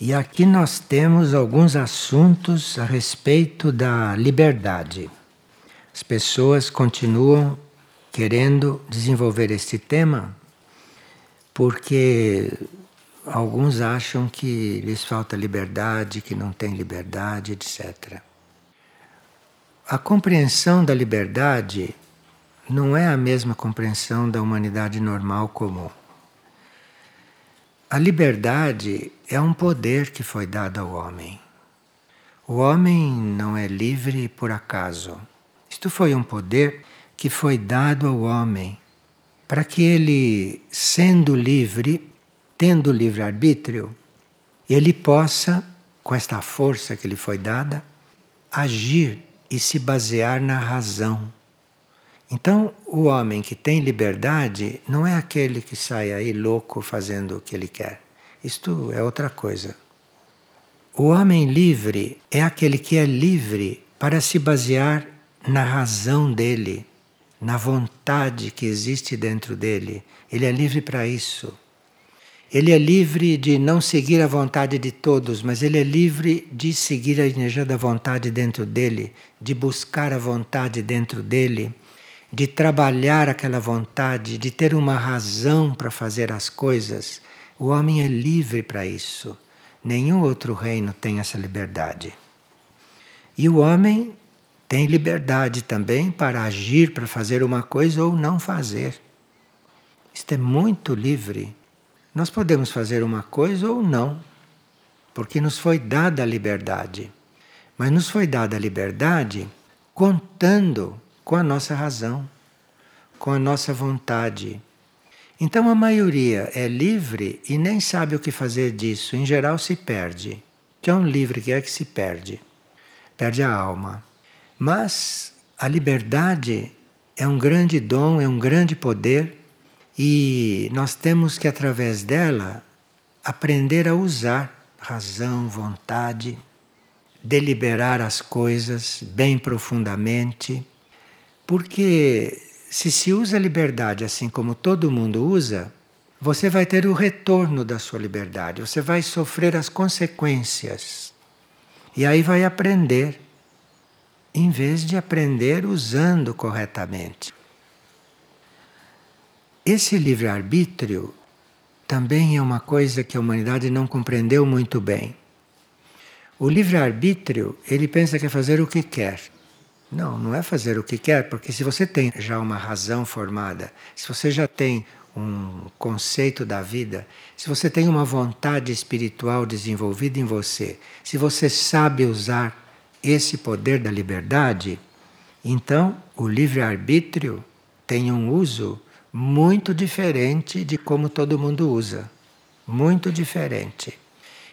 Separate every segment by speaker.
Speaker 1: E aqui nós temos alguns assuntos a respeito da liberdade. As pessoas continuam querendo desenvolver este tema porque alguns acham que lhes falta liberdade, que não tem liberdade, etc. A compreensão da liberdade não é a mesma compreensão da humanidade normal comum. A liberdade é um poder que foi dado ao homem. O homem não é livre por acaso. Isto foi um poder que foi dado ao homem para que ele, sendo livre, tendo livre-arbítrio, ele possa, com esta força que lhe foi dada, agir e se basear na razão então, o homem que tem liberdade não é aquele que sai aí louco fazendo o que ele quer. Isto é outra coisa. O homem livre é aquele que é livre para se basear na razão dele, na vontade que existe dentro dele. Ele é livre para isso. Ele é livre de não seguir a vontade de todos, mas ele é livre de seguir a energia da vontade dentro dele, de buscar a vontade dentro dele de trabalhar aquela vontade, de ter uma razão para fazer as coisas. O homem é livre para isso. Nenhum outro reino tem essa liberdade. E o homem tem liberdade também para agir, para fazer uma coisa ou não fazer. Isto é muito livre. Nós podemos fazer uma coisa ou não, porque nos foi dada a liberdade. Mas nos foi dada a liberdade contando com a nossa razão, com a nossa vontade. Então a maioria é livre e nem sabe o que fazer disso, em geral se perde. Tão livre que é que se perde, perde a alma. Mas a liberdade é um grande dom, é um grande poder e nós temos que, através dela, aprender a usar razão, vontade, deliberar as coisas bem profundamente porque se se usa a liberdade assim como todo mundo usa, você vai ter o retorno da sua liberdade, você vai sofrer as consequências. E aí vai aprender, em vez de aprender usando corretamente. Esse livre-arbítrio também é uma coisa que a humanidade não compreendeu muito bem. O livre-arbítrio, ele pensa que é fazer o que quer. Não, não é fazer o que quer, porque se você tem já uma razão formada, se você já tem um conceito da vida, se você tem uma vontade espiritual desenvolvida em você, se você sabe usar esse poder da liberdade, então o livre-arbítrio tem um uso muito diferente de como todo mundo usa. Muito diferente.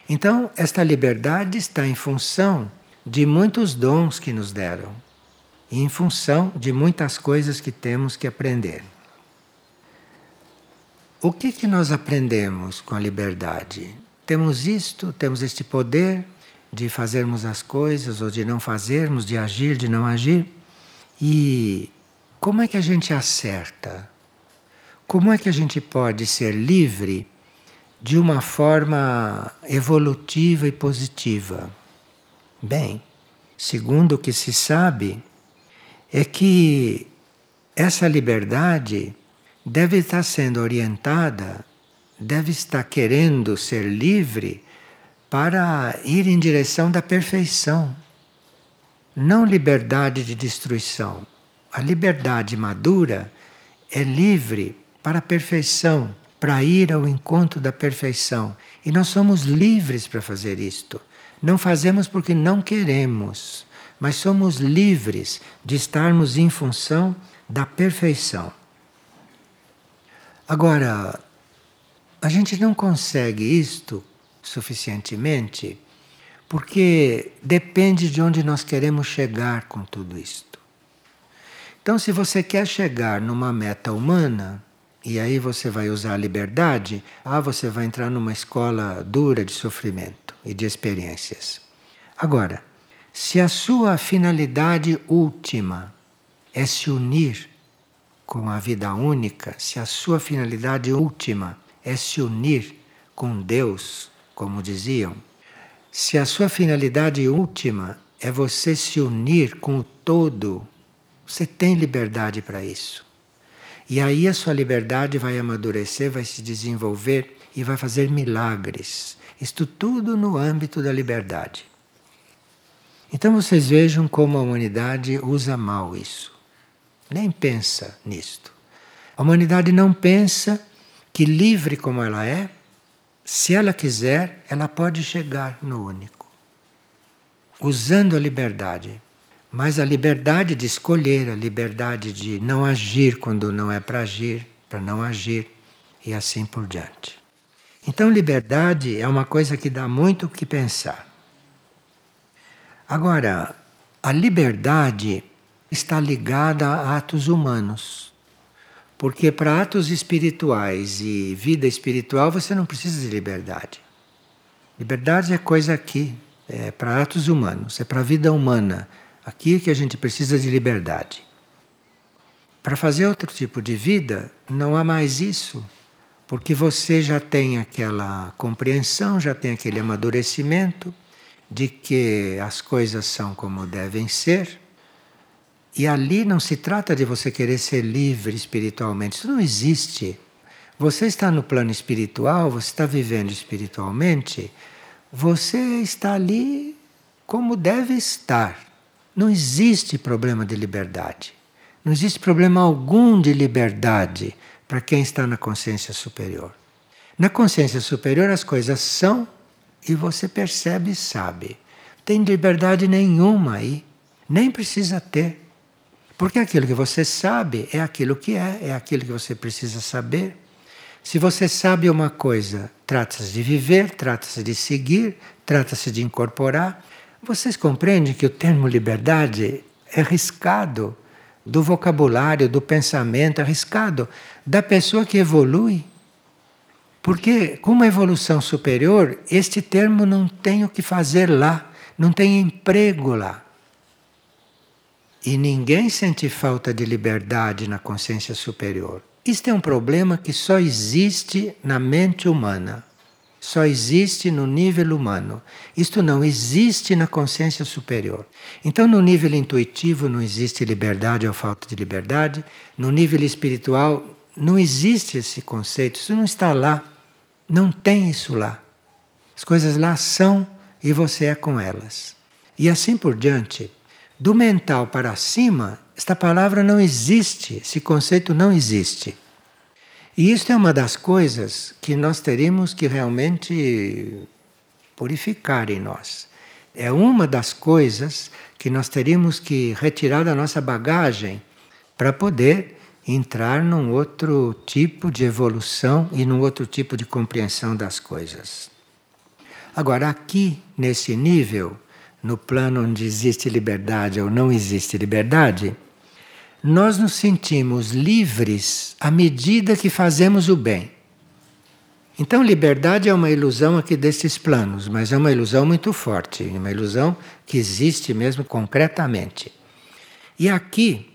Speaker 1: Então, esta liberdade está em função de muitos dons que nos deram e em função de muitas coisas que temos que aprender. O que, que nós aprendemos com a liberdade? Temos isto, temos este poder de fazermos as coisas ou de não fazermos, de agir, de não agir. E como é que a gente acerta? Como é que a gente pode ser livre de uma forma evolutiva e positiva? Bem, segundo o que se sabe, é que essa liberdade deve estar sendo orientada, deve estar querendo ser livre para ir em direção da perfeição. Não liberdade de destruição. A liberdade madura é livre para a perfeição, para ir ao encontro da perfeição. E nós somos livres para fazer isto. Não fazemos porque não queremos mas somos livres de estarmos em função da perfeição. Agora, a gente não consegue isto suficientemente porque depende de onde nós queremos chegar com tudo isto. Então, se você quer chegar numa meta humana, e aí você vai usar a liberdade, ah, você vai entrar numa escola dura de sofrimento e de experiências. Agora, se a sua finalidade última é se unir com a vida única, se a sua finalidade última é se unir com Deus, como diziam, se a sua finalidade última é você se unir com o todo, você tem liberdade para isso. E aí a sua liberdade vai amadurecer, vai se desenvolver e vai fazer milagres. Isto tudo no âmbito da liberdade. Então vocês vejam como a humanidade usa mal isso. Nem pensa nisto. A humanidade não pensa que, livre como ela é, se ela quiser, ela pode chegar no único. Usando a liberdade. Mas a liberdade de escolher, a liberdade de não agir quando não é para agir, para não agir, e assim por diante. Então, liberdade é uma coisa que dá muito o que pensar. Agora, a liberdade está ligada a atos humanos. Porque para atos espirituais e vida espiritual você não precisa de liberdade. Liberdade é coisa aqui, é para atos humanos, é para a vida humana. Aqui que a gente precisa de liberdade. Para fazer outro tipo de vida, não há mais isso. Porque você já tem aquela compreensão, já tem aquele amadurecimento de que as coisas são como devem ser. E ali não se trata de você querer ser livre espiritualmente, isso não existe. Você está no plano espiritual, você está vivendo espiritualmente, você está ali como deve estar. Não existe problema de liberdade. Não existe problema algum de liberdade para quem está na consciência superior. Na consciência superior as coisas são e você percebe e sabe. Tem liberdade nenhuma aí, nem precisa ter. Porque aquilo que você sabe é aquilo que é, é aquilo que você precisa saber. Se você sabe uma coisa, trata-se de viver, trata-se de seguir, trata-se de incorporar. Vocês compreendem que o termo liberdade é arriscado do vocabulário, do pensamento, arriscado da pessoa que evolui. Porque, com uma evolução superior, este termo não tem o que fazer lá, não tem emprego lá. E ninguém sente falta de liberdade na consciência superior. Isto é um problema que só existe na mente humana. Só existe no nível humano. Isto não existe na consciência superior. Então, no nível intuitivo, não existe liberdade ou falta de liberdade. No nível espiritual, não existe esse conceito. Isso não está lá. Não tem isso lá. As coisas lá são e você é com elas. E assim por diante. Do mental para cima, esta palavra não existe, esse conceito não existe. E isto é uma das coisas que nós teríamos que realmente purificar em nós. É uma das coisas que nós teríamos que retirar da nossa bagagem para poder entrar num outro tipo de evolução e num outro tipo de compreensão das coisas. Agora, aqui, nesse nível, no plano onde existe liberdade ou não existe liberdade, nós nos sentimos livres à medida que fazemos o bem. Então, liberdade é uma ilusão aqui destes planos, mas é uma ilusão muito forte, uma ilusão que existe mesmo concretamente. E aqui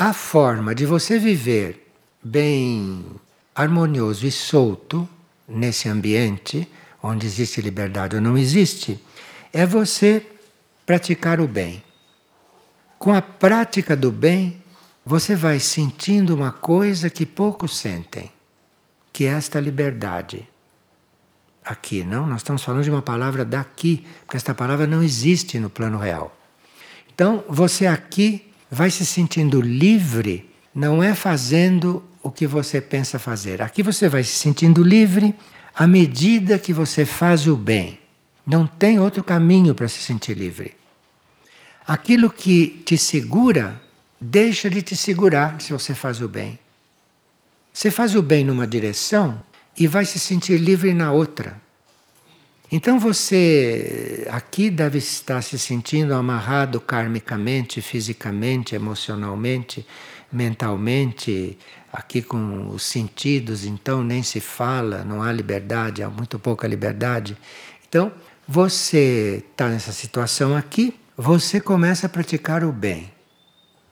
Speaker 1: a forma de você viver bem harmonioso e solto nesse ambiente onde existe liberdade ou não existe, é você praticar o bem. Com a prática do bem, você vai sentindo uma coisa que poucos sentem, que é esta liberdade. Aqui, não? Nós estamos falando de uma palavra daqui, porque esta palavra não existe no plano real. Então, você aqui vai se sentindo livre, não é fazendo o que você pensa fazer. Aqui você vai se sentindo livre à medida que você faz o bem. Não tem outro caminho para se sentir livre. Aquilo que te segura, deixa de te segurar se você faz o bem. Você faz o bem numa direção e vai se sentir livre na outra. Então você aqui deve estar se sentindo amarrado karmicamente, fisicamente, emocionalmente, mentalmente, aqui com os sentidos, então nem se fala, não há liberdade, há muito pouca liberdade. Então, você está nessa situação aqui, você começa a praticar o bem.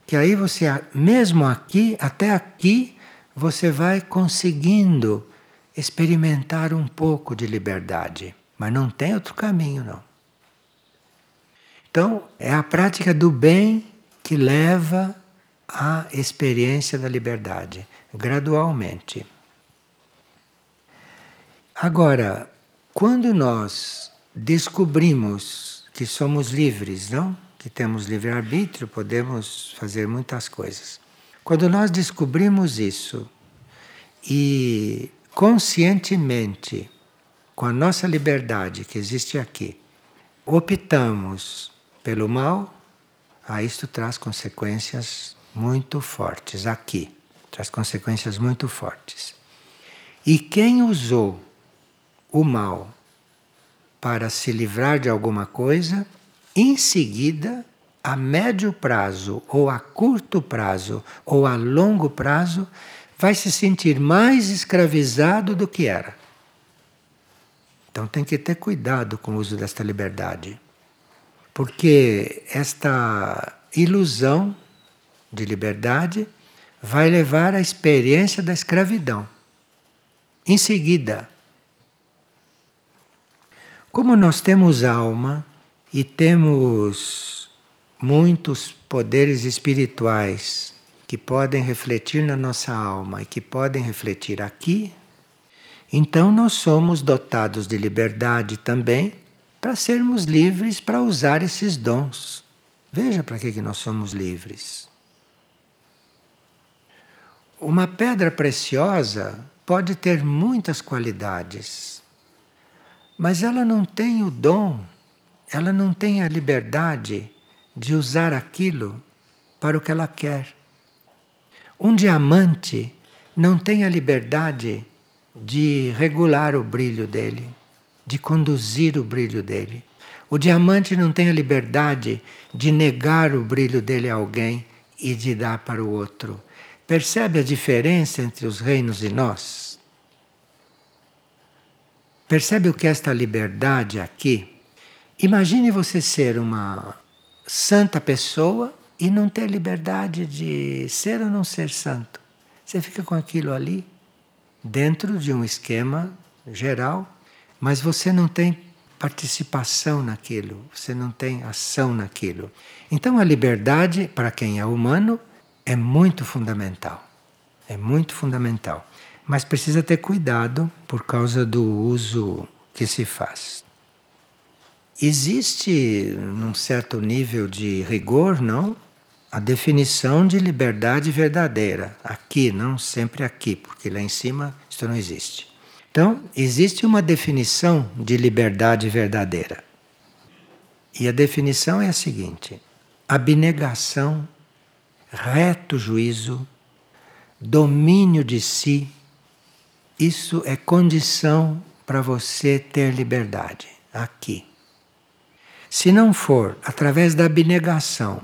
Speaker 1: Que aí você, mesmo aqui, até aqui, você vai conseguindo experimentar um pouco de liberdade. Mas não tem outro caminho, não. Então, é a prática do bem que leva à experiência da liberdade, gradualmente. Agora, quando nós descobrimos que somos livres, não? Que temos livre-arbítrio, podemos fazer muitas coisas. Quando nós descobrimos isso e conscientemente, com a nossa liberdade que existe aqui, optamos pelo mal, aí isto traz consequências muito fortes aqui, traz consequências muito fortes. E quem usou o mal para se livrar de alguma coisa, em seguida, a médio prazo, ou a curto prazo, ou a longo prazo, vai se sentir mais escravizado do que era. Então tem que ter cuidado com o uso desta liberdade. Porque esta ilusão de liberdade vai levar à experiência da escravidão. Em seguida, como nós temos alma e temos muitos poderes espirituais que podem refletir na nossa alma e que podem refletir aqui, então nós somos dotados de liberdade também para sermos livres para usar esses dons. Veja para que, que nós somos livres. Uma pedra preciosa pode ter muitas qualidades, mas ela não tem o dom, ela não tem a liberdade de usar aquilo para o que ela quer. Um diamante não tem a liberdade de regular o brilho dele, de conduzir o brilho dele. O diamante não tem a liberdade de negar o brilho dele a alguém e de dar para o outro. Percebe a diferença entre os reinos e nós? Percebe o que é esta liberdade aqui? Imagine você ser uma santa pessoa e não ter liberdade de ser ou não ser santo. Você fica com aquilo ali, dentro de um esquema geral, mas você não tem participação naquilo, você não tem ação naquilo. Então a liberdade, para quem é humano, é muito fundamental. É muito fundamental. Mas precisa ter cuidado por causa do uso que se faz. Existe, num certo nível de rigor, não? A definição de liberdade verdadeira. Aqui, não sempre aqui, porque lá em cima isso não existe. Então, existe uma definição de liberdade verdadeira. E a definição é a seguinte: abnegação, reto juízo, domínio de si, isso é condição para você ter liberdade aqui. Se não for através da abnegação,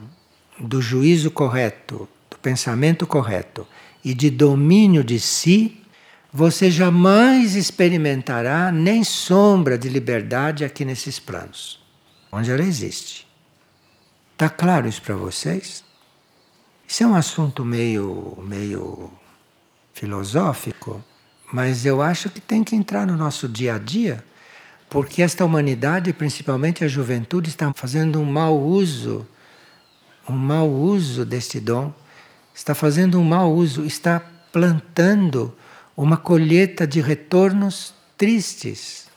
Speaker 1: do juízo correto, do pensamento correto e de domínio de si, você jamais experimentará nem sombra de liberdade aqui nesses planos, onde ela existe. Está claro isso para vocês? Isso é um assunto meio, meio filosófico, mas eu acho que tem que entrar no nosso dia a dia, porque esta humanidade, principalmente a juventude, está fazendo um mau uso um mau uso deste dom, está fazendo um mau uso, está plantando uma colheita de retornos tristes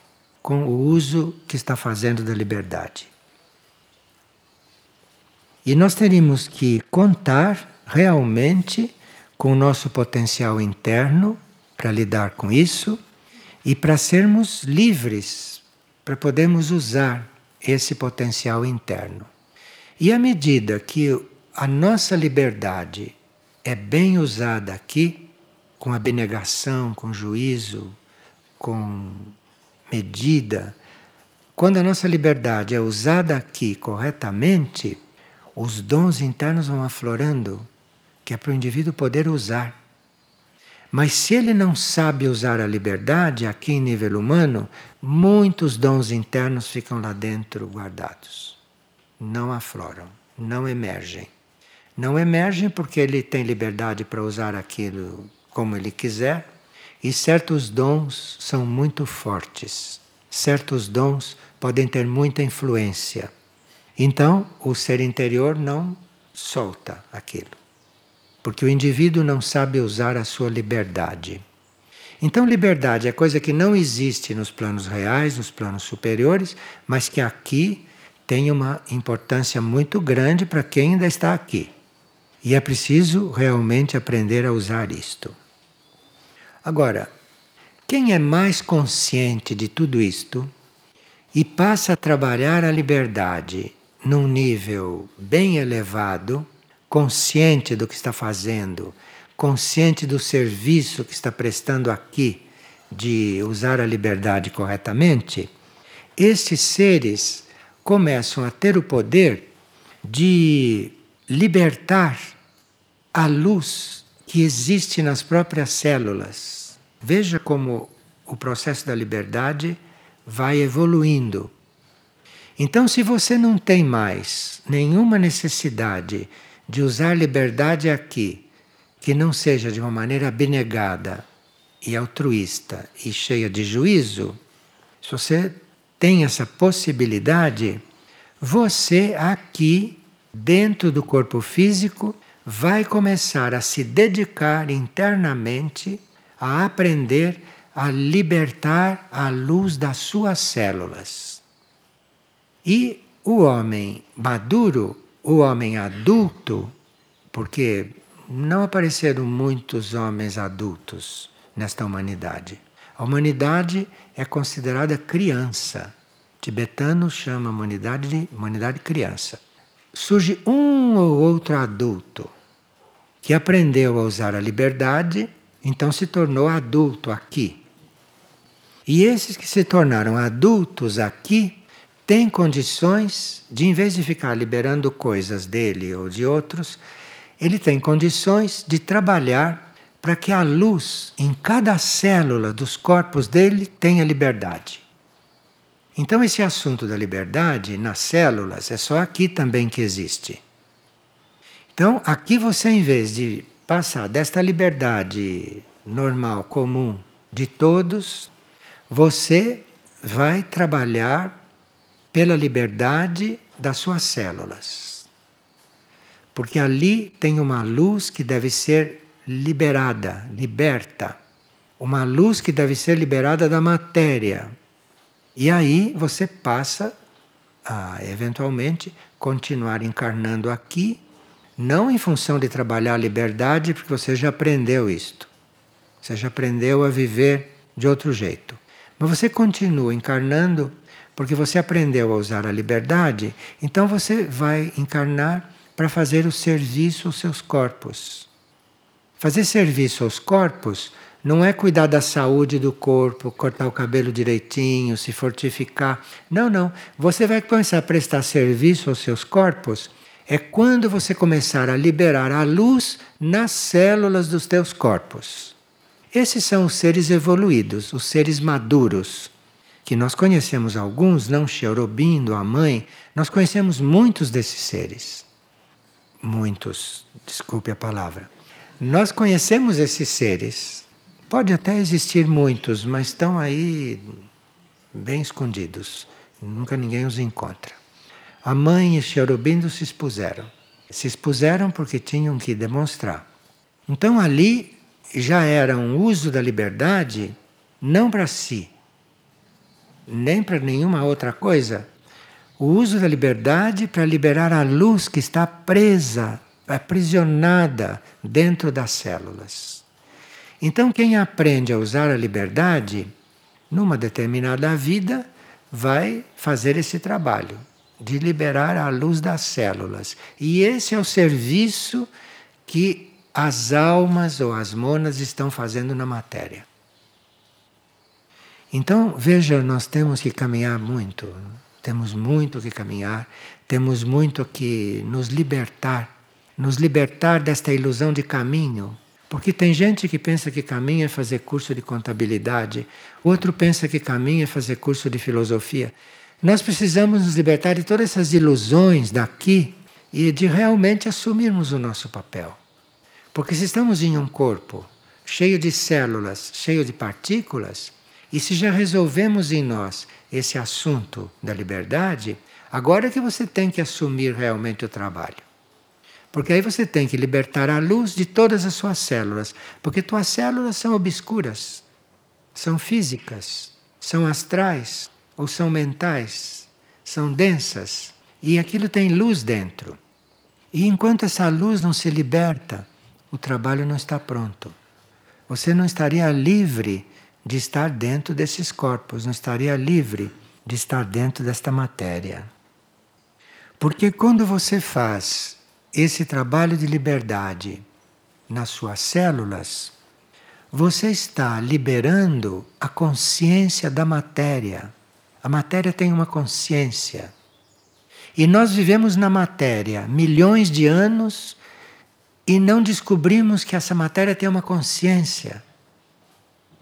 Speaker 1: com o uso que está fazendo da liberdade. E nós teríamos que contar realmente com o nosso potencial interno para lidar com isso e para sermos livres, para podermos usar esse potencial interno. E à medida que a nossa liberdade é bem usada aqui, com abnegação, com juízo, com medida, quando a nossa liberdade é usada aqui corretamente, os dons internos vão aflorando, que é para o indivíduo poder usar. Mas se ele não sabe usar a liberdade aqui em nível humano, muitos dons internos ficam lá dentro guardados não afloram, não emergem. Não emergem porque ele tem liberdade para usar aquilo como ele quiser, e certos dons são muito fortes. Certos dons podem ter muita influência. Então, o ser interior não solta aquilo. Porque o indivíduo não sabe usar a sua liberdade. Então, liberdade é coisa que não existe nos planos reais, nos planos superiores, mas que aqui tem uma importância muito grande para quem ainda está aqui. E é preciso realmente aprender a usar isto. Agora, quem é mais consciente de tudo isto e passa a trabalhar a liberdade num nível bem elevado, consciente do que está fazendo, consciente do serviço que está prestando aqui, de usar a liberdade corretamente, estes seres começam a ter o poder de libertar a luz que existe nas próprias células. Veja como o processo da liberdade vai evoluindo. Então, se você não tem mais nenhuma necessidade de usar liberdade aqui, que não seja de uma maneira abnegada e altruísta e cheia de juízo, se você tem essa possibilidade, você aqui, dentro do corpo físico, vai começar a se dedicar internamente a aprender a libertar a luz das suas células. E o homem maduro, o homem adulto, porque não apareceram muitos homens adultos nesta humanidade. A humanidade é considerada criança. Tibetano chama a humanidade de humanidade criança. Surge um ou outro adulto que aprendeu a usar a liberdade, então se tornou adulto aqui. E esses que se tornaram adultos aqui têm condições de, em vez de ficar liberando coisas dele ou de outros, ele tem condições de trabalhar para que a luz em cada célula dos corpos dele tenha liberdade. Então, esse assunto da liberdade nas células é só aqui também que existe. Então, aqui você, em vez de passar desta liberdade normal, comum de todos, você vai trabalhar pela liberdade das suas células. Porque ali tem uma luz que deve ser liberada, liberta. Uma luz que deve ser liberada da matéria. E aí você passa a, eventualmente, continuar encarnando aqui, não em função de trabalhar a liberdade, porque você já aprendeu isto. Você já aprendeu a viver de outro jeito. Mas você continua encarnando porque você aprendeu a usar a liberdade, então você vai encarnar para fazer o serviço aos seus corpos. Fazer serviço aos corpos não é cuidar da saúde do corpo, cortar o cabelo direitinho, se fortificar. Não, não. Você vai começar a prestar serviço aos seus corpos é quando você começar a liberar a luz nas células dos teus corpos. Esses são os seres evoluídos, os seres maduros, que nós conhecemos alguns, não Cherubindo, a mãe, nós conhecemos muitos desses seres. Muitos, desculpe a palavra. Nós conhecemos esses seres. Pode até existir muitos, mas estão aí bem escondidos. Nunca ninguém os encontra. A mãe e Cherubindo se expuseram. Se expuseram porque tinham que demonstrar. Então ali já era um uso da liberdade não para si, nem para nenhuma outra coisa. O uso da liberdade para liberar a luz que está presa, aprisionada dentro das células. Então, quem aprende a usar a liberdade, numa determinada vida, vai fazer esse trabalho de liberar a luz das células. E esse é o serviço que as almas ou as monas estão fazendo na matéria. Então, veja, nós temos que caminhar muito, temos muito que caminhar, temos muito que nos libertar, nos libertar desta ilusão de caminho. Porque tem gente que pensa que caminho é fazer curso de contabilidade, outro pensa que caminho é fazer curso de filosofia. Nós precisamos nos libertar de todas essas ilusões daqui e de realmente assumirmos o nosso papel. Porque se estamos em um corpo cheio de células, cheio de partículas, e se já resolvemos em nós esse assunto da liberdade, Agora é que você tem que assumir realmente o trabalho. Porque aí você tem que libertar a luz de todas as suas células. Porque tuas células são obscuras, são físicas, são astrais ou são mentais, são densas. E aquilo tem luz dentro. E enquanto essa luz não se liberta, o trabalho não está pronto. Você não estaria livre de estar dentro desses corpos, não estaria livre de estar dentro desta matéria. Porque quando você faz esse trabalho de liberdade nas suas células, você está liberando a consciência da matéria. A matéria tem uma consciência. E nós vivemos na matéria milhões de anos e não descobrimos que essa matéria tem uma consciência.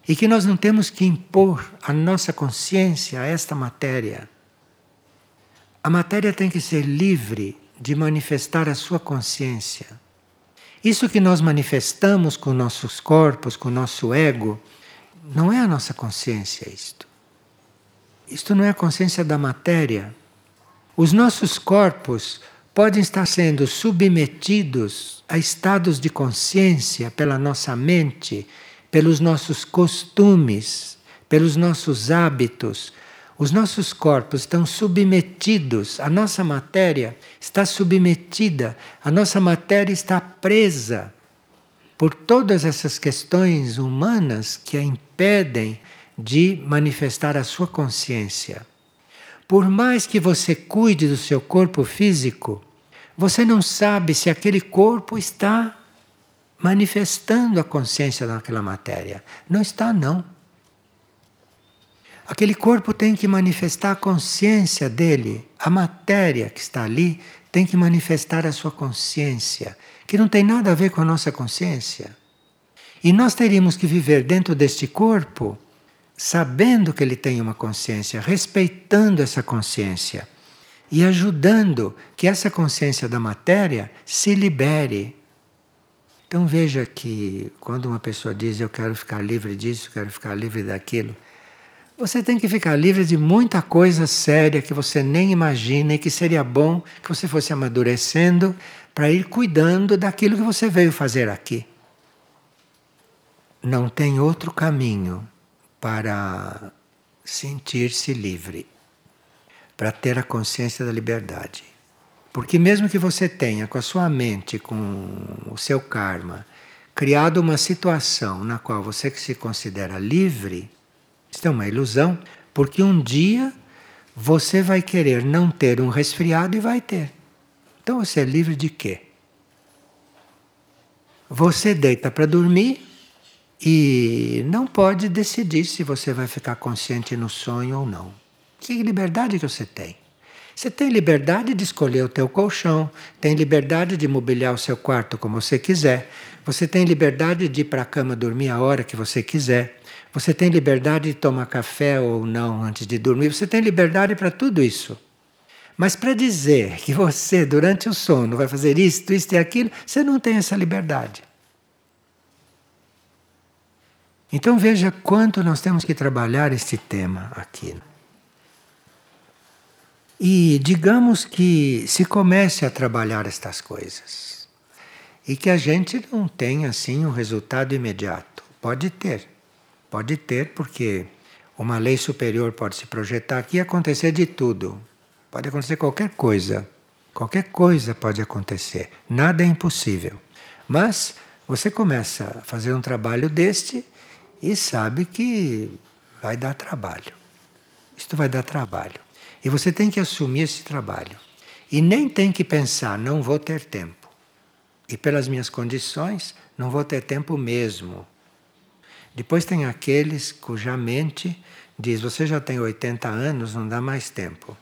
Speaker 1: E que nós não temos que impor a nossa consciência a esta matéria. A matéria tem que ser livre de manifestar a sua consciência. Isso que nós manifestamos com nossos corpos, com nosso ego, não é a nossa consciência isto. Isto não é a consciência da matéria. Os nossos corpos podem estar sendo submetidos a estados de consciência pela nossa mente, pelos nossos costumes, pelos nossos hábitos. Os nossos corpos estão submetidos, a nossa matéria está submetida, a nossa matéria está presa por todas essas questões humanas que a impedem de manifestar a sua consciência. Por mais que você cuide do seu corpo físico, você não sabe se aquele corpo está manifestando a consciência daquela matéria. Não está, não. Aquele corpo tem que manifestar a consciência dele. A matéria que está ali tem que manifestar a sua consciência, que não tem nada a ver com a nossa consciência. E nós teríamos que viver dentro deste corpo sabendo que ele tem uma consciência, respeitando essa consciência e ajudando que essa consciência da matéria se libere. Então veja que quando uma pessoa diz eu quero ficar livre disso, quero ficar livre daquilo, você tem que ficar livre de muita coisa séria que você nem imagina e que seria bom que você fosse amadurecendo para ir cuidando daquilo que você veio fazer aqui. Não tem outro caminho para sentir-se livre, para ter a consciência da liberdade. Porque, mesmo que você tenha com a sua mente, com o seu karma, criado uma situação na qual você se considera livre, isso é uma ilusão, porque um dia você vai querer não ter um resfriado e vai ter. Então você é livre de quê? Você deita para dormir e não pode decidir se você vai ficar consciente no sonho ou não. Que liberdade que você tem? Você tem liberdade de escolher o teu colchão, tem liberdade de mobiliar o seu quarto como você quiser, você tem liberdade de ir para a cama dormir a hora que você quiser, você tem liberdade de tomar café ou não antes de dormir, você tem liberdade para tudo isso. Mas para dizer que você, durante o sono, vai fazer isto, isto e aquilo, você não tem essa liberdade. Então veja quanto nós temos que trabalhar este tema aqui. E digamos que se comece a trabalhar estas coisas e que a gente não tenha assim um resultado imediato. Pode ter, pode ter, porque uma lei superior pode se projetar aqui e acontecer de tudo. Pode acontecer qualquer coisa. Qualquer coisa pode acontecer. Nada é impossível. Mas você começa a fazer um trabalho deste e sabe que vai dar trabalho. Isto vai dar trabalho. E você tem que assumir esse trabalho. E nem tem que pensar, não vou ter tempo. E pelas minhas condições, não vou ter tempo mesmo. Depois tem aqueles cuja mente diz: você já tem 80 anos, não dá mais tempo.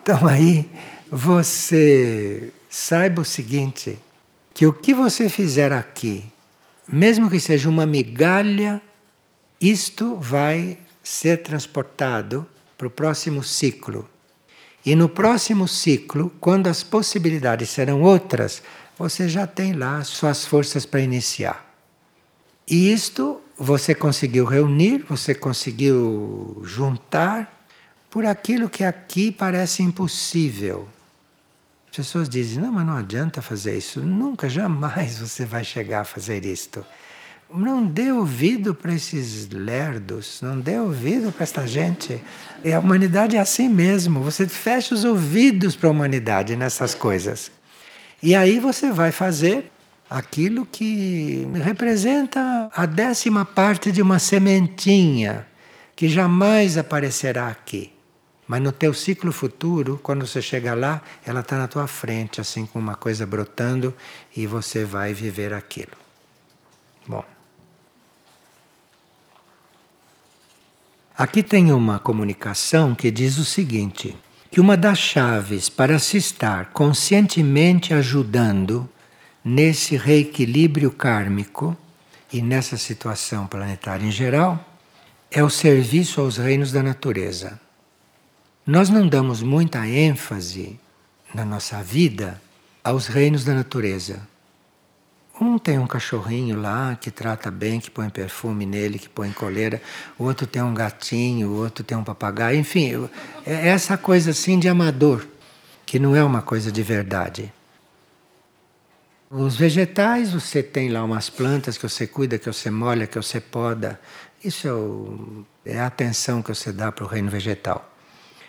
Speaker 1: Então aí você saiba o seguinte: que o que você fizer aqui mesmo que seja uma migalha, isto vai ser transportado para o próximo ciclo. E no próximo ciclo, quando as possibilidades serão outras, você já tem lá suas forças para iniciar. E isto você conseguiu reunir, você conseguiu juntar por aquilo que aqui parece impossível. As pessoas dizem: não, mas não adianta fazer isso. Nunca, jamais você vai chegar a fazer isto. Não dê ouvido para esses lerdos, não dê ouvido para esta gente. E a humanidade é assim mesmo. Você fecha os ouvidos para a humanidade nessas coisas. E aí você vai fazer aquilo que representa a décima parte de uma sementinha que jamais aparecerá aqui. Mas no teu ciclo futuro, quando você chegar lá, ela está na tua frente, assim com uma coisa brotando, e você vai viver aquilo. Bom. Aqui tem uma comunicação que diz o seguinte: que uma das chaves para se estar conscientemente ajudando nesse reequilíbrio kármico e nessa situação planetária em geral é o serviço aos reinos da natureza. Nós não damos muita ênfase na nossa vida aos reinos da natureza. Um tem um cachorrinho lá que trata bem, que põe perfume nele, que põe coleira. O outro tem um gatinho, o outro tem um papagaio. Enfim, é essa coisa assim de amador, que não é uma coisa de verdade. Os vegetais, você tem lá umas plantas que você cuida, que você molha, que você poda. Isso é, o, é a atenção que você dá para o reino vegetal.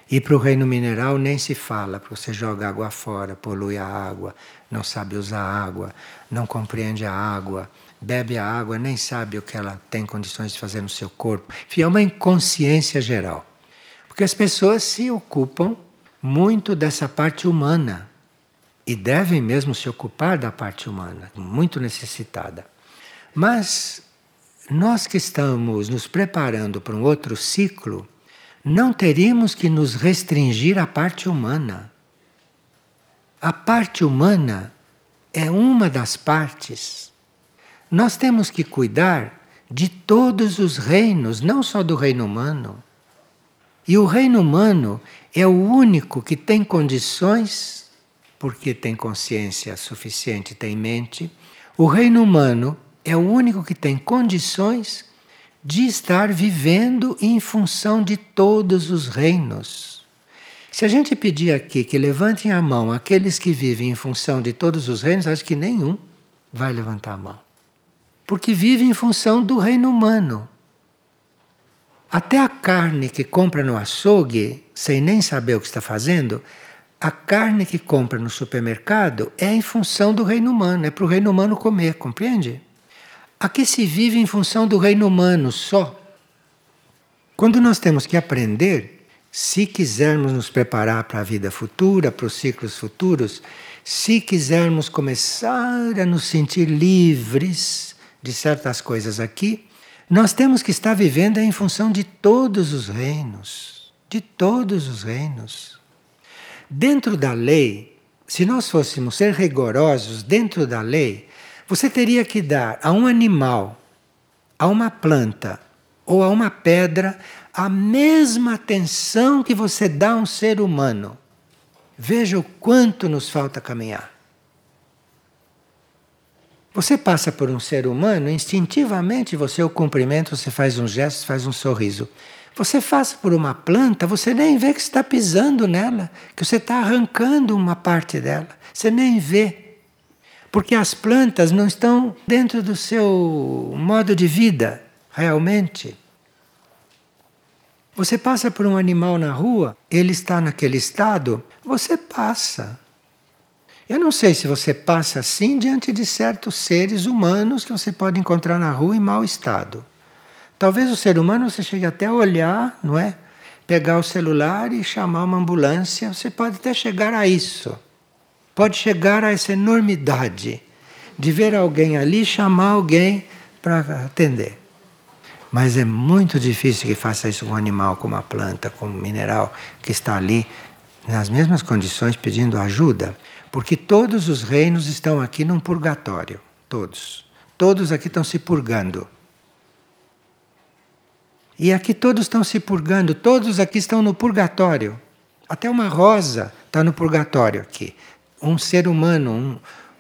Speaker 1: E para o reino mineral nem se fala, porque você joga água fora, polui a água, não sabe usar a água, não compreende a água, bebe a água, nem sabe o que ela tem condições de fazer no seu corpo. Enfim, é uma inconsciência geral. Porque as pessoas se ocupam muito dessa parte humana e devem mesmo se ocupar da parte humana, muito necessitada. Mas nós que estamos nos preparando para um outro ciclo, não teríamos que nos restringir à parte humana. A parte humana é uma das partes. Nós temos que cuidar de todos os reinos, não só do reino humano. E o reino humano é o único que tem condições, porque tem consciência suficiente, tem mente. O reino humano é o único que tem condições de estar vivendo em função de todos os reinos. Se a gente pedir aqui que levantem a mão aqueles que vivem em função de todos os reinos, acho que nenhum vai levantar a mão. Porque vive em função do reino humano. Até a carne que compra no açougue, sem nem saber o que está fazendo, a carne que compra no supermercado é em função do reino humano, é para o reino humano comer, compreende? Aqui se vive em função do reino humano só. Quando nós temos que aprender, se quisermos nos preparar para a vida futura, para os ciclos futuros, se quisermos começar a nos sentir livres de certas coisas aqui, nós temos que estar vivendo em função de todos os reinos, de todos os reinos. Dentro da lei, se nós fôssemos ser rigorosos dentro da lei, você teria que dar a um animal, a uma planta ou a uma pedra a mesma atenção que você dá a um ser humano. Veja o quanto nos falta caminhar. Você passa por um ser humano, instintivamente você o cumprimenta, você faz um gesto, faz um sorriso. Você passa por uma planta, você nem vê que está pisando nela, que você está arrancando uma parte dela. Você nem vê. Porque as plantas não estão dentro do seu modo de vida, realmente. Você passa por um animal na rua, ele está naquele estado, você passa. Eu não sei se você passa assim diante de certos seres humanos que você pode encontrar na rua em mau estado. Talvez o ser humano você chegue até a olhar, não é? Pegar o celular e chamar uma ambulância, você pode até chegar a isso pode chegar a essa enormidade de ver alguém ali chamar alguém para atender. Mas é muito difícil que faça isso com um animal, com uma planta, com um mineral que está ali nas mesmas condições pedindo ajuda, porque todos os reinos estão aqui num purgatório, todos. Todos aqui estão se purgando. E aqui todos estão se purgando, todos aqui estão no purgatório. Até uma rosa está no purgatório aqui um ser humano, um,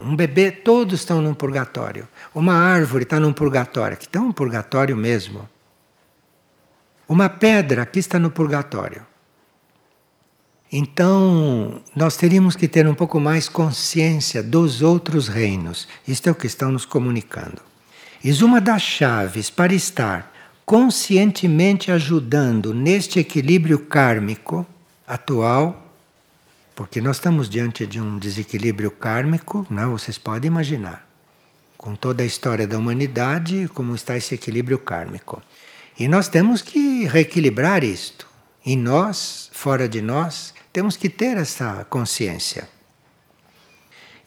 Speaker 1: um bebê, todos estão num purgatório. Uma árvore está num purgatório, que está um purgatório mesmo. Uma pedra aqui está no purgatório. Então, nós teríamos que ter um pouco mais consciência dos outros reinos. Isto é o que estão nos comunicando. Eis uma das chaves para estar conscientemente ajudando neste equilíbrio kármico atual, porque nós estamos diante de um desequilíbrio kármico, não? Né? vocês podem imaginar, com toda a história da humanidade, como está esse equilíbrio kármico. E nós temos que reequilibrar isto. Em nós, fora de nós, temos que ter essa consciência.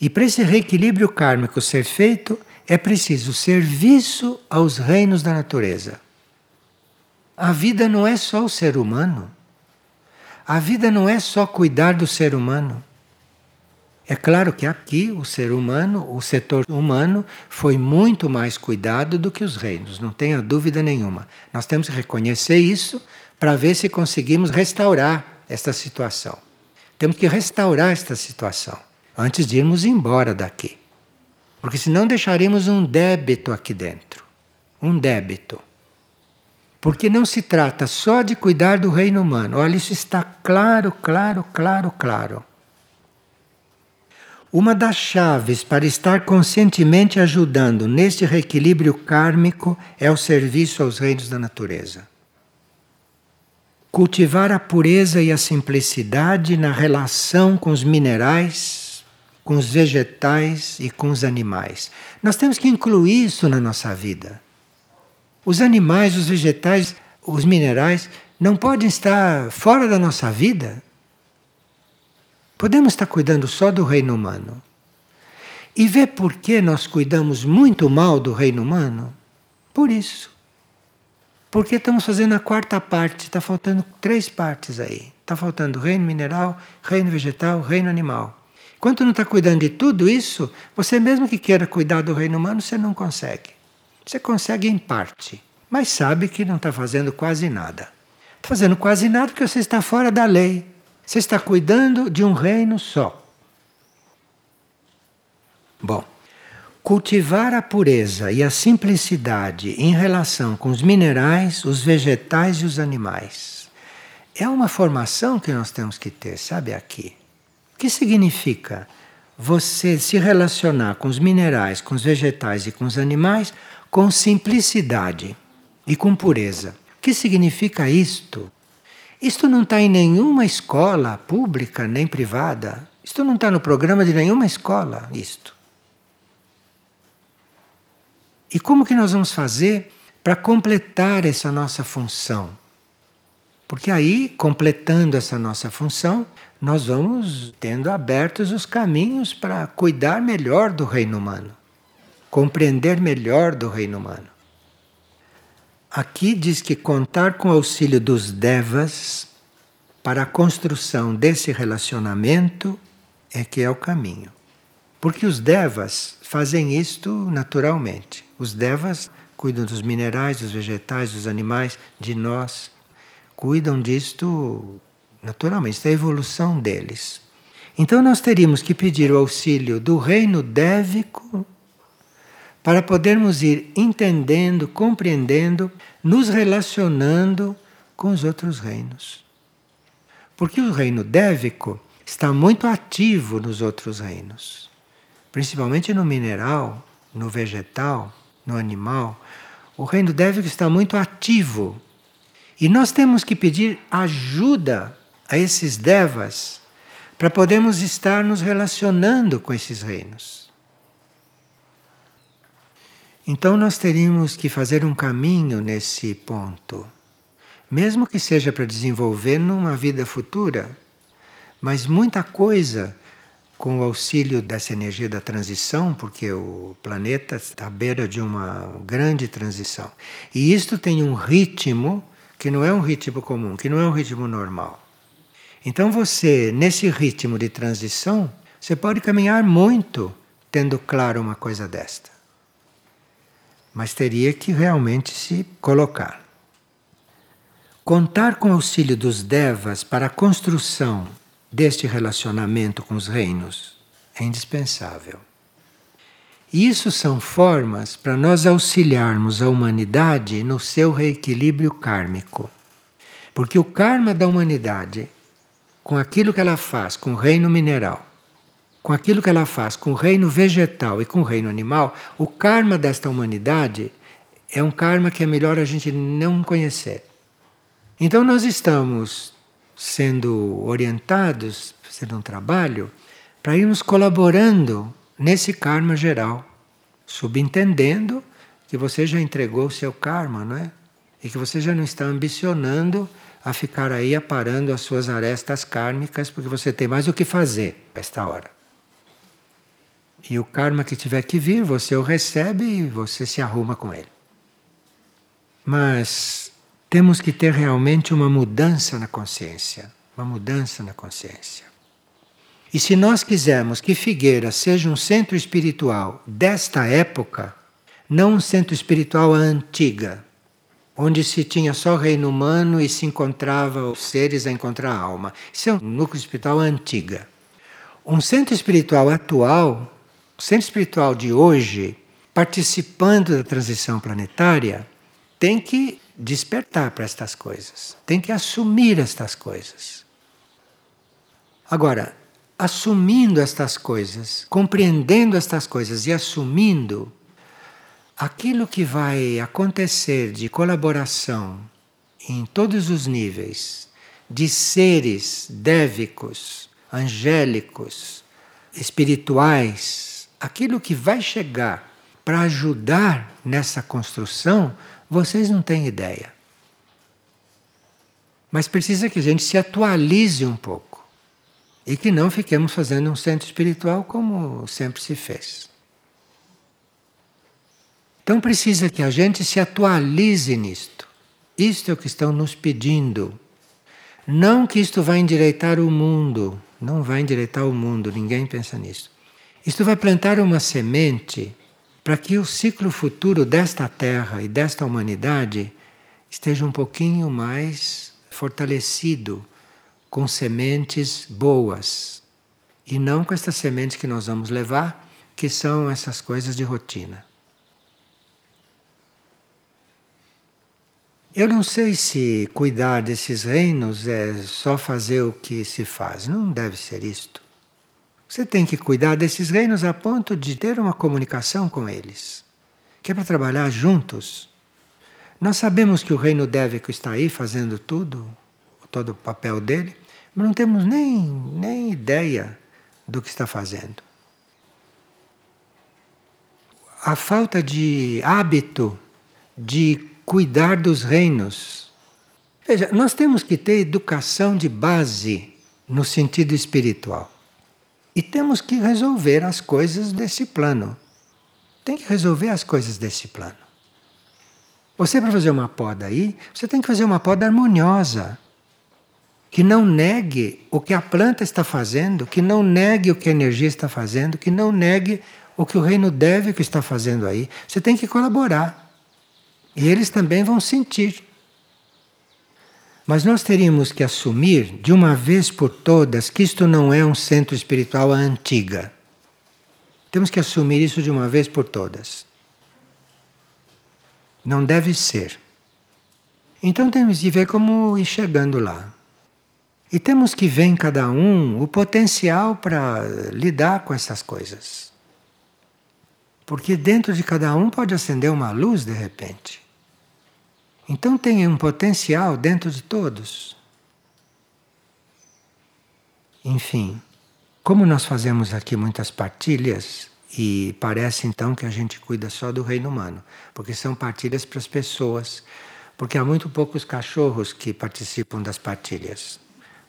Speaker 1: E para esse reequilíbrio kármico ser feito, é preciso serviço aos reinos da natureza. A vida não é só o ser humano. A vida não é só cuidar do ser humano. É claro que aqui o ser humano, o setor humano, foi muito mais cuidado do que os reinos, não tenha dúvida nenhuma. Nós temos que reconhecer isso para ver se conseguimos restaurar esta situação. Temos que restaurar esta situação antes de irmos embora daqui. Porque senão deixaremos um débito aqui dentro. Um débito. Porque não se trata só de cuidar do reino humano. Olha, isso está claro, claro, claro, claro. Uma das chaves para estar conscientemente ajudando neste reequilíbrio kármico é o serviço aos reinos da natureza. Cultivar a pureza e a simplicidade na relação com os minerais, com os vegetais e com os animais. Nós temos que incluir isso na nossa vida. Os animais, os vegetais, os minerais não podem estar fora da nossa vida. Podemos estar cuidando só do reino humano. E ver por que nós cuidamos muito mal do reino humano? Por isso. Porque estamos fazendo a quarta parte, está faltando três partes aí. Está faltando reino mineral, reino vegetal, reino animal. Enquanto não está cuidando de tudo isso, você mesmo que queira cuidar do reino humano, você não consegue. Você consegue em parte, mas sabe que não está fazendo quase nada. Está fazendo quase nada porque você está fora da lei. Você está cuidando de um reino só. Bom, Cultivar a pureza e a simplicidade em relação com os minerais, os vegetais e os animais. É uma formação que nós temos que ter, sabe aqui? O que significa você se relacionar com os minerais, com os vegetais e com os animais com simplicidade e com pureza? O que significa isto? Isto não está em nenhuma escola pública nem privada. Isto não está no programa de nenhuma escola, isto. E como que nós vamos fazer para completar essa nossa função? Porque aí, completando essa nossa função, nós vamos tendo abertos os caminhos para cuidar melhor do reino humano, compreender melhor do reino humano. Aqui diz que contar com o auxílio dos devas para a construção desse relacionamento é que é o caminho. Porque os devas fazem isto naturalmente. Os devas cuidam dos minerais, dos vegetais, dos animais, de nós. Cuidam disto naturalmente, da evolução deles. Então nós teríamos que pedir o auxílio do reino dévico para podermos ir entendendo, compreendendo, nos relacionando com os outros reinos. Porque o reino dévico está muito ativo nos outros reinos, principalmente no mineral, no vegetal no animal, o reino dévico está muito ativo. E nós temos que pedir ajuda a esses devas para podermos estar nos relacionando com esses reinos. Então nós teríamos que fazer um caminho nesse ponto, mesmo que seja para desenvolver numa vida futura, mas muita coisa com o auxílio dessa energia da transição, porque o planeta está à beira de uma grande transição. E isto tem um ritmo que não é um ritmo comum, que não é um ritmo normal. Então você, nesse ritmo de transição, você pode caminhar muito tendo claro uma coisa desta. Mas teria que realmente se colocar. Contar com o auxílio dos devas para a construção deste relacionamento com os reinos é indispensável. Isso são formas para nós auxiliarmos a humanidade no seu reequilíbrio kármico. Porque o karma da humanidade com aquilo que ela faz com o reino mineral, com aquilo que ela faz com o reino vegetal e com o reino animal, o karma desta humanidade é um karma que é melhor a gente não conhecer. Então nós estamos sendo orientados, fazendo um trabalho, para irmos colaborando nesse karma geral, subentendendo que você já entregou o seu karma, não é? E que você já não está ambicionando a ficar aí aparando as suas arestas kármicas, porque você tem mais o que fazer esta hora. E o karma que tiver que vir, você o recebe e você se arruma com ele. Mas temos que ter realmente uma mudança na consciência, uma mudança na consciência. E se nós quisermos que Figueira seja um centro espiritual desta época, não um centro espiritual antiga, onde se tinha só reino humano e se encontrava os seres a encontrar a alma. Isso é um núcleo espiritual antiga. Um centro espiritual atual, o centro espiritual de hoje, participando da transição planetária, tem que despertar para estas coisas, tem que assumir estas coisas. Agora, assumindo estas coisas, compreendendo estas coisas e assumindo, aquilo que vai acontecer de colaboração em todos os níveis, de seres dévicos, angélicos, espirituais, aquilo que vai chegar para ajudar nessa construção, vocês não têm ideia. Mas precisa que a gente se atualize um pouco e que não fiquemos fazendo um centro espiritual como sempre se fez. Então precisa que a gente se atualize nisto. Isto é o que estão nos pedindo. Não que isto vai endireitar o mundo, não vai endireitar o mundo, ninguém pensa nisso. Isto vai plantar uma semente para que o ciclo futuro desta Terra e desta humanidade esteja um pouquinho mais fortalecido com sementes boas e não com estas sementes que nós vamos levar, que são essas coisas de rotina. Eu não sei se cuidar desses reinos é só fazer o que se faz. Não deve ser isto. Você tem que cuidar desses reinos a ponto de ter uma comunicação com eles, que é para trabalhar juntos. Nós sabemos que o reino Dévico está aí fazendo tudo, todo o papel dele, mas não temos nem, nem ideia do que está fazendo. A falta de hábito de cuidar dos reinos. Veja, nós temos que ter educação de base no sentido espiritual. E temos que resolver as coisas desse plano. Tem que resolver as coisas desse plano. Você, para fazer uma poda aí, você tem que fazer uma poda harmoniosa. Que não negue o que a planta está fazendo, que não negue o que a energia está fazendo, que não negue o que o reino deve que está fazendo aí. Você tem que colaborar. E eles também vão sentir. Mas nós teríamos que assumir, de uma vez por todas, que isto não é um centro espiritual antiga. Temos que assumir isso de uma vez por todas. Não deve ser. Então temos que ver como ir chegando lá. E temos que ver em cada um o potencial para lidar com essas coisas. Porque dentro de cada um pode acender uma luz de repente. Então tem um potencial dentro de todos. Enfim, como nós fazemos aqui muitas partilhas, e parece então que a gente cuida só do reino humano, porque são partilhas para as pessoas, porque há muito poucos cachorros que participam das partilhas.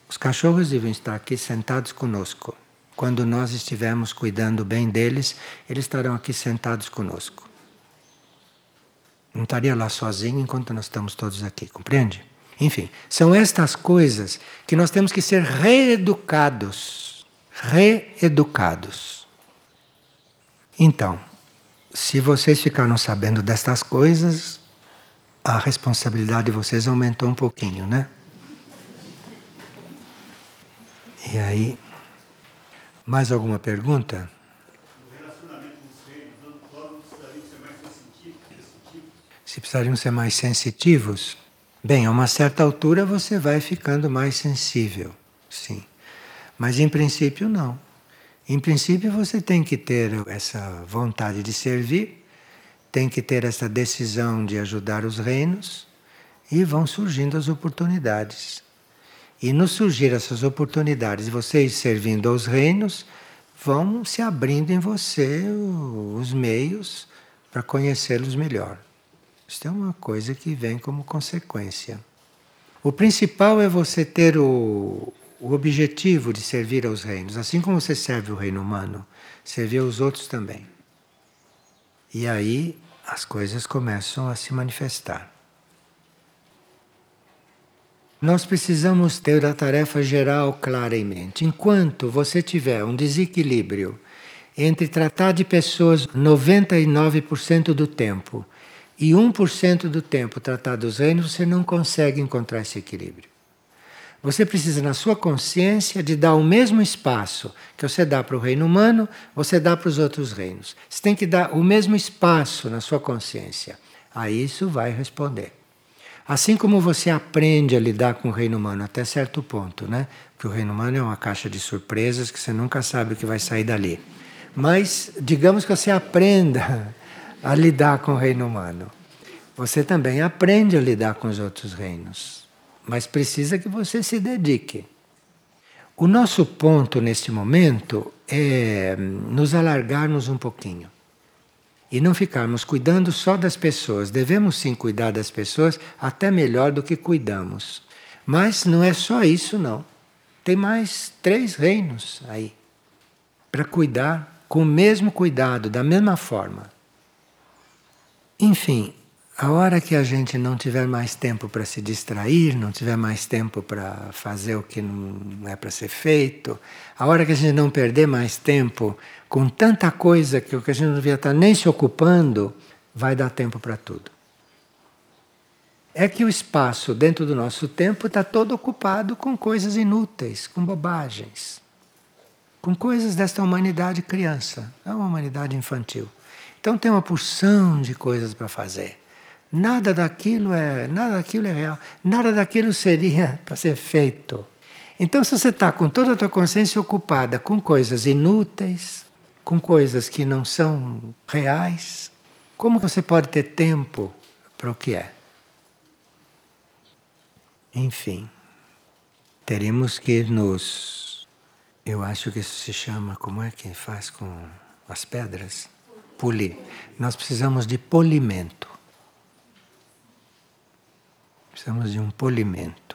Speaker 1: Os cachorros devem estar aqui sentados conosco. Quando nós estivermos cuidando bem deles, eles estarão aqui sentados conosco. Não estaria lá sozinho enquanto nós estamos todos aqui, compreende? Enfim, são estas coisas que nós temos que ser reeducados. Reeducados. Então, se vocês ficaram sabendo destas coisas, a responsabilidade de vocês aumentou um pouquinho, né? E aí, mais alguma pergunta? Se precisariam ser mais sensitivos, bem, a uma certa altura você vai ficando mais sensível. sim. Mas em princípio, não. Em princípio, você tem que ter essa vontade de servir, tem que ter essa decisão de ajudar os reinos e vão surgindo as oportunidades. E no surgir essas oportunidades, vocês servindo aos reinos, vão se abrindo em você os meios para conhecê-los melhor. Isso é uma coisa que vem como consequência. O principal é você ter o, o objetivo de servir aos reinos, assim como você serve o reino humano, servir aos outros também. E aí as coisas começam a se manifestar. Nós precisamos ter a tarefa geral clara em mente. Enquanto você tiver um desequilíbrio entre tratar de pessoas 99% do tempo e 1% do tempo tratar dos reinos, você não consegue encontrar esse equilíbrio. Você precisa, na sua consciência, de dar o mesmo espaço que você dá para o reino humano, você dá para os outros reinos. Você tem que dar o mesmo espaço na sua consciência. Aí isso vai responder. Assim como você aprende a lidar com o reino humano até certo ponto, né? Porque o reino humano é uma caixa de surpresas que você nunca sabe o que vai sair dali. Mas digamos que você aprenda a lidar com o reino humano. Você também aprende a lidar com os outros reinos, mas precisa que você se dedique. O nosso ponto neste momento é nos alargarmos um pouquinho e não ficarmos cuidando só das pessoas. Devemos sim cuidar das pessoas até melhor do que cuidamos. Mas não é só isso, não. Tem mais três reinos aí para cuidar com o mesmo cuidado, da mesma forma. Enfim, a hora que a gente não tiver mais tempo para se distrair, não tiver mais tempo para fazer o que não é para ser feito, a hora que a gente não perder mais tempo com tanta coisa que a gente não devia estar nem se ocupando, vai dar tempo para tudo. É que o espaço dentro do nosso tempo está todo ocupado com coisas inúteis, com bobagens, com coisas desta humanidade criança, é uma humanidade infantil. Então tem uma porção de coisas para fazer. Nada daquilo é, nada daquilo é real, nada daquilo seria para ser feito. Então, se você está com toda a tua consciência ocupada com coisas inúteis, com coisas que não são reais, como você pode ter tempo para o que é? Enfim, teremos que nos. Eu acho que isso se chama. Como é que faz com as pedras? Polir. Nós precisamos de polimento. Precisamos de um polimento.